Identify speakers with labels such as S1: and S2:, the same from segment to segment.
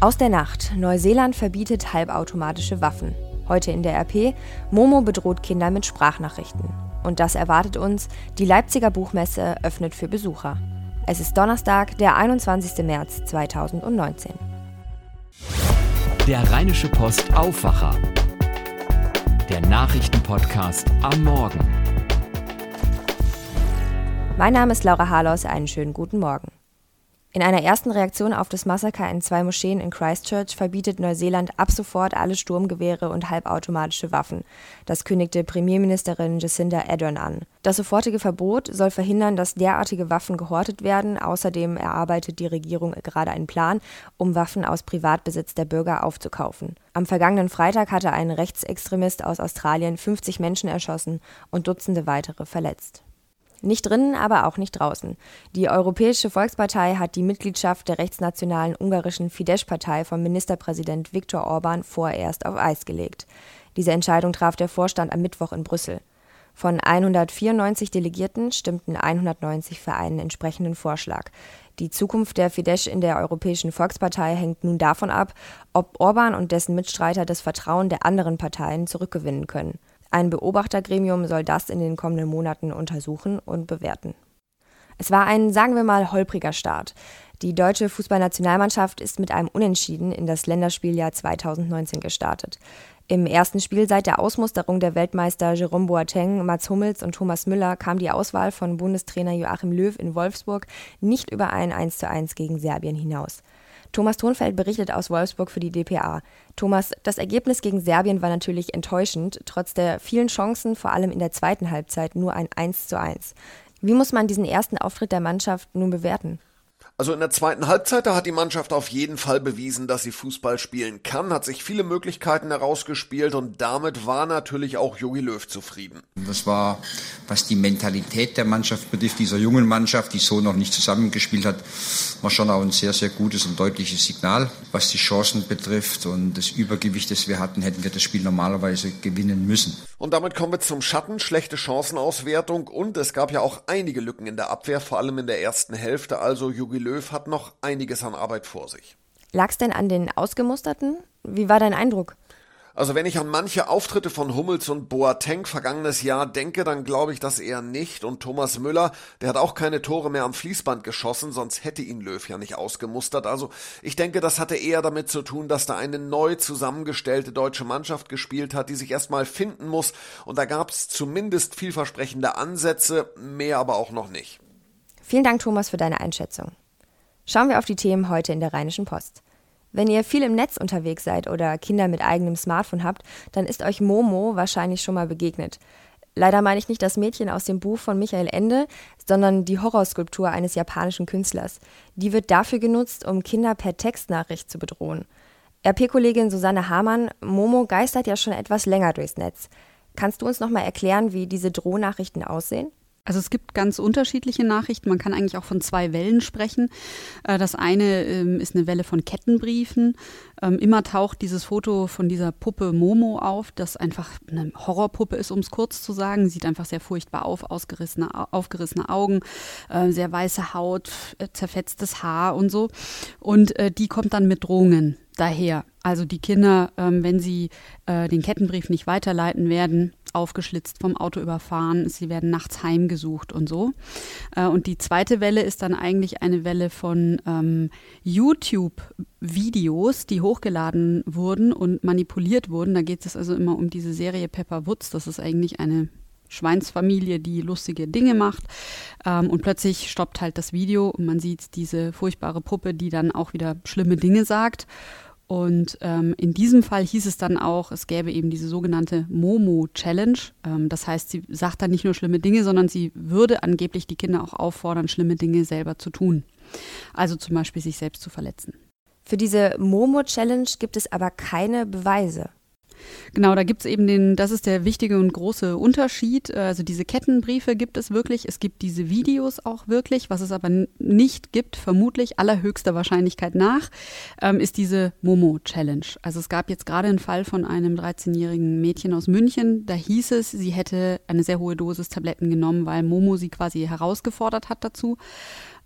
S1: Aus der Nacht. Neuseeland verbietet halbautomatische Waffen. Heute in der RP. Momo bedroht Kinder mit Sprachnachrichten. Und das erwartet uns. Die Leipziger Buchmesse öffnet für Besucher. Es ist Donnerstag, der 21. März 2019.
S2: Der Rheinische Post Aufwacher. Der Nachrichtenpodcast am Morgen.
S1: Mein Name ist Laura Harlos. Einen schönen guten Morgen. In einer ersten Reaktion auf das Massaker in zwei Moscheen in Christchurch verbietet Neuseeland ab sofort alle Sturmgewehre und halbautomatische Waffen. Das kündigte Premierministerin Jacinda Ardern an. Das sofortige Verbot soll verhindern, dass derartige Waffen gehortet werden. Außerdem erarbeitet die Regierung gerade einen Plan, um Waffen aus Privatbesitz der Bürger aufzukaufen. Am vergangenen Freitag hatte ein Rechtsextremist aus Australien 50 Menschen erschossen und Dutzende weitere verletzt. Nicht drinnen, aber auch nicht draußen. Die Europäische Volkspartei hat die Mitgliedschaft der rechtsnationalen ungarischen Fidesz-Partei von Ministerpräsident Viktor Orban vorerst auf Eis gelegt. Diese Entscheidung traf der Vorstand am Mittwoch in Brüssel. Von 194 Delegierten stimmten 190 für einen entsprechenden Vorschlag. Die Zukunft der Fidesz in der Europäischen Volkspartei hängt nun davon ab, ob Orban und dessen Mitstreiter das Vertrauen der anderen Parteien zurückgewinnen können. Ein Beobachtergremium soll das in den kommenden Monaten untersuchen und bewerten. Es war ein, sagen wir mal, holpriger Start. Die deutsche Fußballnationalmannschaft ist mit einem Unentschieden in das Länderspieljahr 2019 gestartet. Im ersten Spiel seit der Ausmusterung der Weltmeister Jerome Boateng, Mats Hummels und Thomas Müller kam die Auswahl von Bundestrainer Joachim Löw in Wolfsburg nicht über ein 1:1 gegen Serbien hinaus. Thomas Thonfeld berichtet aus Wolfsburg für die dpa. Thomas, das Ergebnis gegen Serbien war natürlich enttäuschend, trotz der vielen Chancen, vor allem in der zweiten Halbzeit nur ein 1:1. Wie muss man diesen ersten Auftritt der Mannschaft nun bewerten?
S3: Also in der zweiten Halbzeit, da hat die Mannschaft auf jeden Fall bewiesen, dass sie Fußball spielen kann, hat sich viele Möglichkeiten herausgespielt und damit war natürlich auch Jogi Löw zufrieden.
S4: Das war, was die Mentalität der Mannschaft betrifft, dieser jungen Mannschaft, die so noch nicht zusammengespielt hat, war schon auch ein sehr, sehr gutes und deutliches Signal. Was die Chancen betrifft und das Übergewicht, das wir hatten, hätten wir das Spiel normalerweise gewinnen müssen.
S3: Und damit kommen wir zum Schatten, schlechte Chancenauswertung und es gab ja auch einige Lücken in der Abwehr, vor allem in der ersten Hälfte, also Jogi Löw Löw hat noch einiges an Arbeit vor sich.
S1: Lag es denn an den Ausgemusterten? Wie war dein Eindruck?
S3: Also wenn ich an manche Auftritte von Hummels und Boateng vergangenes Jahr denke, dann glaube ich das eher nicht. Und Thomas Müller, der hat auch keine Tore mehr am Fließband geschossen, sonst hätte ihn Löw ja nicht ausgemustert. Also ich denke, das hatte eher damit zu tun, dass da eine neu zusammengestellte deutsche Mannschaft gespielt hat, die sich erstmal finden muss. Und da gab es zumindest vielversprechende Ansätze, mehr aber auch noch nicht.
S1: Vielen Dank, Thomas, für deine Einschätzung. Schauen wir auf die Themen heute in der Rheinischen Post. Wenn ihr viel im Netz unterwegs seid oder Kinder mit eigenem Smartphone habt, dann ist euch Momo wahrscheinlich schon mal begegnet. Leider meine ich nicht das Mädchen aus dem Buch von Michael Ende, sondern die Horrorskulptur eines japanischen Künstlers. Die wird dafür genutzt, um Kinder per Textnachricht zu bedrohen. RP-Kollegin Susanne Hamann, Momo geistert ja schon etwas länger durchs Netz. Kannst du uns noch mal erklären, wie diese Drohnachrichten aussehen?
S5: Also es gibt ganz unterschiedliche Nachrichten. Man kann eigentlich auch von zwei Wellen sprechen. Äh, das eine ähm, ist eine Welle von Kettenbriefen. Ähm, immer taucht dieses Foto von dieser Puppe Momo auf, das einfach eine Horrorpuppe ist, um es kurz zu sagen. Sieht einfach sehr furchtbar auf, ausgerissene, aufgerissene Augen, äh, sehr weiße Haut, äh, zerfetztes Haar und so. Und die kommt dann mit Drohungen daher. Also die Kinder, ähm, wenn sie den Kettenbrief nicht weiterleiten werden, aufgeschlitzt vom Auto überfahren, sie werden nachts heimgesucht und so. Äh, und die zweite Welle ist dann eigentlich eine Welle von ähm, YouTube-Videos, die hochgeladen wurden und manipuliert wurden. Da geht es also immer um diese Serie Pepper Woods. Das ist eigentlich eine Schweinsfamilie, die lustige Dinge macht. Ähm, und plötzlich stoppt halt das Video und man sieht diese furchtbare Puppe, die dann auch wieder schlimme Dinge sagt. Und ähm, in diesem Fall hieß es dann auch, es gäbe eben diese sogenannte Momo-Challenge. Ähm, das heißt, sie sagt dann nicht nur schlimme Dinge, sondern sie würde angeblich die Kinder auch auffordern, schlimme Dinge selber zu tun. Also zum Beispiel sich selbst zu verletzen.
S1: Für diese Momo-Challenge gibt es aber keine Beweise.
S5: Genau, da gibt es eben den, das ist der wichtige und große Unterschied. Also diese Kettenbriefe gibt es wirklich, es gibt diese Videos auch wirklich. Was es aber nicht gibt, vermutlich allerhöchster Wahrscheinlichkeit nach, ähm, ist diese Momo-Challenge. Also es gab jetzt gerade einen Fall von einem 13-jährigen Mädchen aus München. Da hieß es, sie hätte eine sehr hohe Dosis Tabletten genommen, weil Momo sie quasi herausgefordert hat dazu.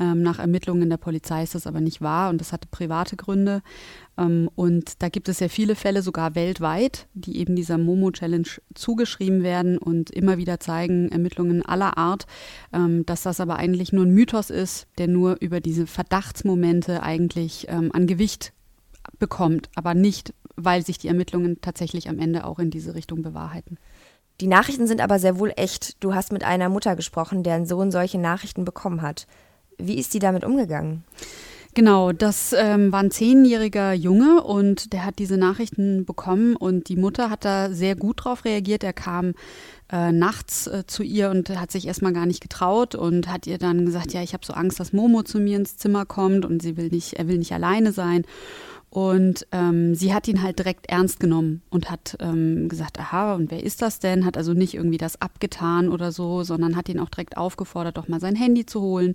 S5: Ähm, nach Ermittlungen der Polizei ist das aber nicht wahr und das hatte private Gründe. Ähm, und da gibt es ja viele Fälle, sogar weltweit, die eben dieser Momo-Challenge zugeschrieben werden und immer wieder zeigen, Ermittlungen aller Art, ähm, dass das aber eigentlich nur ein Mythos ist, der nur über diese Verdachtsmomente eigentlich ähm, an Gewicht bekommt, aber nicht, weil sich die Ermittlungen tatsächlich am Ende auch in diese Richtung bewahrheiten.
S1: Die Nachrichten sind aber sehr wohl echt. Du hast mit einer Mutter gesprochen, deren Sohn solche Nachrichten bekommen hat. Wie ist sie damit umgegangen?
S5: Genau, das ähm, war ein zehnjähriger Junge und der hat diese Nachrichten bekommen und die Mutter hat da sehr gut drauf reagiert. Er kam äh, nachts äh, zu ihr und hat sich erstmal gar nicht getraut und hat ihr dann gesagt, ja, ich habe so Angst, dass Momo zu mir ins Zimmer kommt und sie will nicht, er will nicht alleine sein. Und ähm, sie hat ihn halt direkt ernst genommen und hat ähm, gesagt, aha, und wer ist das denn? Hat also nicht irgendwie das abgetan oder so, sondern hat ihn auch direkt aufgefordert, doch mal sein Handy zu holen.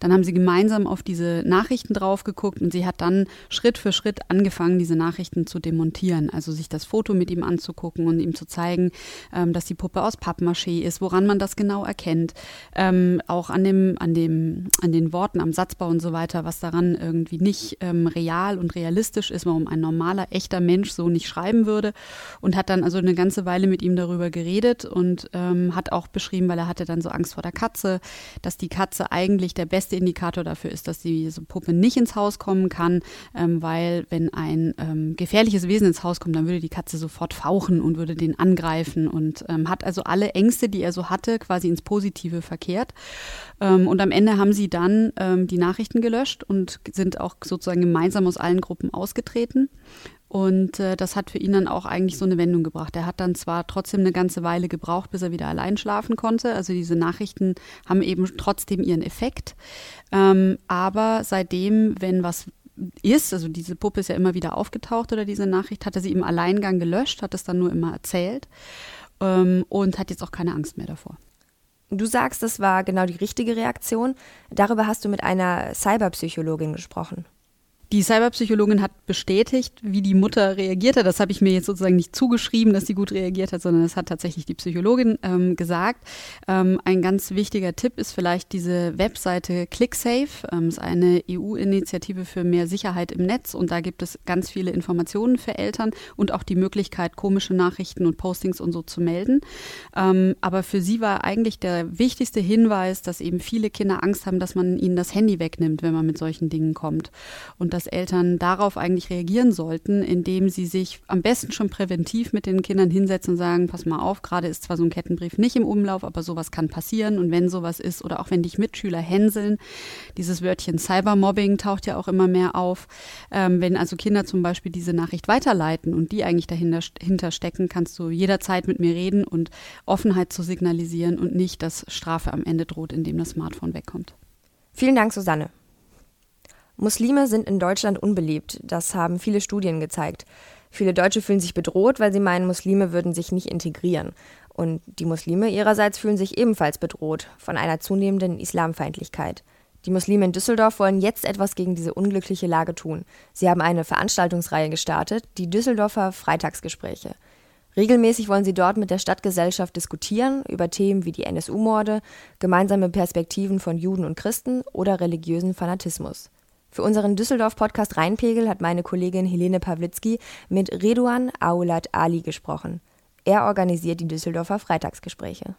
S5: Dann haben sie gemeinsam auf diese Nachrichten drauf geguckt und sie hat dann Schritt für Schritt angefangen, diese Nachrichten zu demontieren. Also sich das Foto mit ihm anzugucken und ihm zu zeigen, ähm, dass die Puppe aus Pappmaché ist, woran man das genau erkennt. Ähm, auch an dem, an dem, an den Worten, am Satzbau und so weiter, was daran irgendwie nicht ähm, real und realistisch realistisch ist, warum ein normaler, echter Mensch so nicht schreiben würde. Und hat dann also eine ganze Weile mit ihm darüber geredet und ähm, hat auch beschrieben, weil er hatte dann so Angst vor der Katze, dass die Katze eigentlich der beste Indikator dafür ist, dass diese Puppe nicht ins Haus kommen kann, ähm, weil wenn ein ähm, gefährliches Wesen ins Haus kommt, dann würde die Katze sofort fauchen und würde den angreifen und ähm, hat also alle Ängste, die er so hatte, quasi ins Positive verkehrt. Ähm, und am Ende haben sie dann ähm, die Nachrichten gelöscht und sind auch sozusagen gemeinsam aus allen Gruppen ausgetreten. Und äh, das hat für ihn dann auch eigentlich so eine Wendung gebracht. Er hat dann zwar trotzdem eine ganze Weile gebraucht, bis er wieder allein schlafen konnte. Also diese Nachrichten haben eben trotzdem ihren Effekt. Ähm, aber seitdem, wenn was ist, also diese Puppe ist ja immer wieder aufgetaucht oder diese Nachricht, hat er sie im Alleingang gelöscht, hat es dann nur immer erzählt ähm, und hat jetzt auch keine Angst mehr davor.
S1: Du sagst, das war genau die richtige Reaktion. Darüber hast du mit einer Cyberpsychologin gesprochen.
S5: Die Cyberpsychologin hat bestätigt, wie die Mutter reagiert hat. Das habe ich mir jetzt sozusagen nicht zugeschrieben, dass sie gut reagiert hat, sondern das hat tatsächlich die Psychologin ähm, gesagt. Ähm, ein ganz wichtiger Tipp ist vielleicht diese Webseite ClickSafe. Ähm, ist eine EU-Initiative für mehr Sicherheit im Netz und da gibt es ganz viele Informationen für Eltern und auch die Möglichkeit, komische Nachrichten und Postings und so zu melden. Ähm, aber für sie war eigentlich der wichtigste Hinweis, dass eben viele Kinder Angst haben, dass man ihnen das Handy wegnimmt, wenn man mit solchen Dingen kommt. Und dass Eltern darauf eigentlich reagieren sollten, indem sie sich am besten schon präventiv mit den Kindern hinsetzen und sagen, pass mal auf, gerade ist zwar so ein Kettenbrief nicht im Umlauf, aber sowas kann passieren. Und wenn sowas ist oder auch wenn dich Mitschüler hänseln, dieses Wörtchen Cybermobbing taucht ja auch immer mehr auf. Ähm, wenn also Kinder zum Beispiel diese Nachricht weiterleiten und die eigentlich dahinter stecken, kannst du jederzeit mit mir reden und Offenheit zu signalisieren und nicht, dass Strafe am Ende droht, indem das Smartphone wegkommt.
S1: Vielen Dank, Susanne. Muslime sind in Deutschland unbeliebt, das haben viele Studien gezeigt. Viele Deutsche fühlen sich bedroht, weil sie meinen, Muslime würden sich nicht integrieren. Und die Muslime ihrerseits fühlen sich ebenfalls bedroht von einer zunehmenden Islamfeindlichkeit. Die Muslime in Düsseldorf wollen jetzt etwas gegen diese unglückliche Lage tun. Sie haben eine Veranstaltungsreihe gestartet, die Düsseldorfer Freitagsgespräche. Regelmäßig wollen sie dort mit der Stadtgesellschaft diskutieren über Themen wie die NSU-Morde, gemeinsame Perspektiven von Juden und Christen oder religiösen Fanatismus. Für unseren Düsseldorf-Podcast Rheinpegel hat meine Kollegin Helene Pawlitzki mit Reduan Aulat Ali gesprochen. Er organisiert die Düsseldorfer Freitagsgespräche.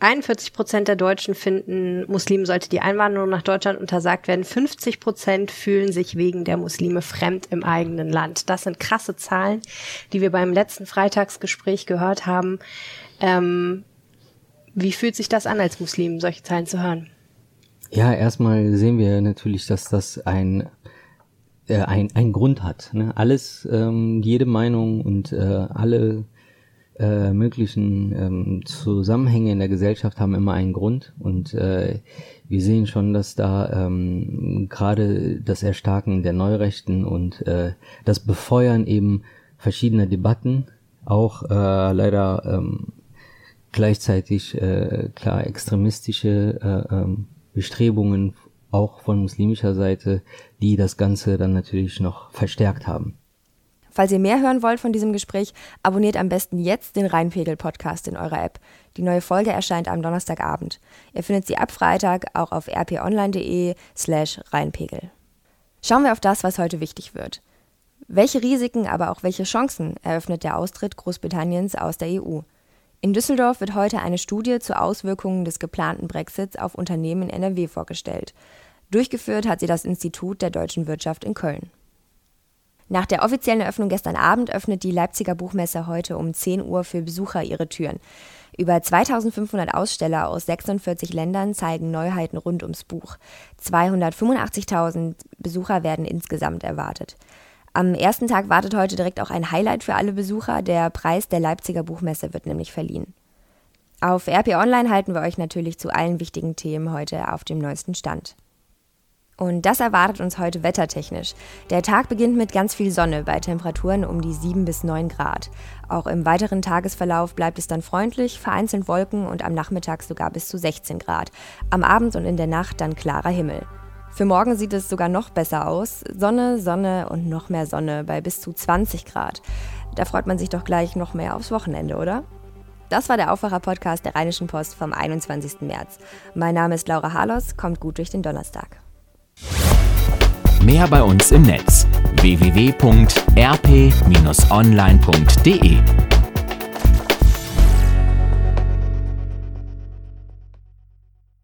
S6: 41 Prozent der Deutschen finden, Muslimen sollte die Einwanderung nach Deutschland untersagt werden. 50 Prozent fühlen sich wegen der Muslime fremd im eigenen Land. Das sind krasse Zahlen, die wir beim letzten Freitagsgespräch gehört haben. Ähm, wie fühlt sich das an, als Muslim solche Zahlen zu hören?
S7: Ja, erstmal sehen wir natürlich, dass das ein äh, ein, ein Grund hat. Ne? Alles, ähm, jede Meinung und äh, alle äh, möglichen ähm, Zusammenhänge in der Gesellschaft haben immer einen Grund und äh, wir sehen schon, dass da ähm, gerade das Erstarken der Neurechten und äh, das Befeuern eben verschiedener Debatten auch äh, leider ähm, gleichzeitig äh, klar extremistische äh, ähm, Bestrebungen auch von muslimischer Seite, die das Ganze dann natürlich noch verstärkt haben.
S1: Falls ihr mehr hören wollt von diesem Gespräch, abonniert am besten jetzt den Rheinpegel-Podcast in eurer App. Die neue Folge erscheint am Donnerstagabend. Ihr findet sie ab Freitag auch auf rponline.de slash Rheinpegel. Schauen wir auf das, was heute wichtig wird. Welche Risiken, aber auch welche Chancen eröffnet der Austritt Großbritanniens aus der EU? In Düsseldorf wird heute eine Studie zu Auswirkungen des geplanten Brexits auf Unternehmen in NRW vorgestellt. Durchgeführt hat sie das Institut der deutschen Wirtschaft in Köln. Nach der offiziellen Eröffnung gestern Abend öffnet die Leipziger Buchmesse heute um 10 Uhr für Besucher ihre Türen. Über 2500 Aussteller aus 46 Ländern zeigen Neuheiten rund ums Buch. 285.000 Besucher werden insgesamt erwartet. Am ersten Tag wartet heute direkt auch ein Highlight für alle Besucher. Der Preis der Leipziger Buchmesse wird nämlich verliehen. Auf RP Online halten wir euch natürlich zu allen wichtigen Themen heute auf dem neuesten Stand. Und das erwartet uns heute wettertechnisch. Der Tag beginnt mit ganz viel Sonne bei Temperaturen um die 7 bis 9 Grad. Auch im weiteren Tagesverlauf bleibt es dann freundlich, vereinzelt Wolken und am Nachmittag sogar bis zu 16 Grad. Am Abend und in der Nacht dann klarer Himmel. Für morgen sieht es sogar noch besser aus. Sonne, Sonne und noch mehr Sonne bei bis zu 20 Grad. Da freut man sich doch gleich noch mehr aufs Wochenende, oder? Das war der Aufwacher-Podcast der Rheinischen Post vom 21. März. Mein Name ist Laura Harlos, kommt gut durch den Donnerstag.
S2: Mehr bei uns im Netz www.rp-online.de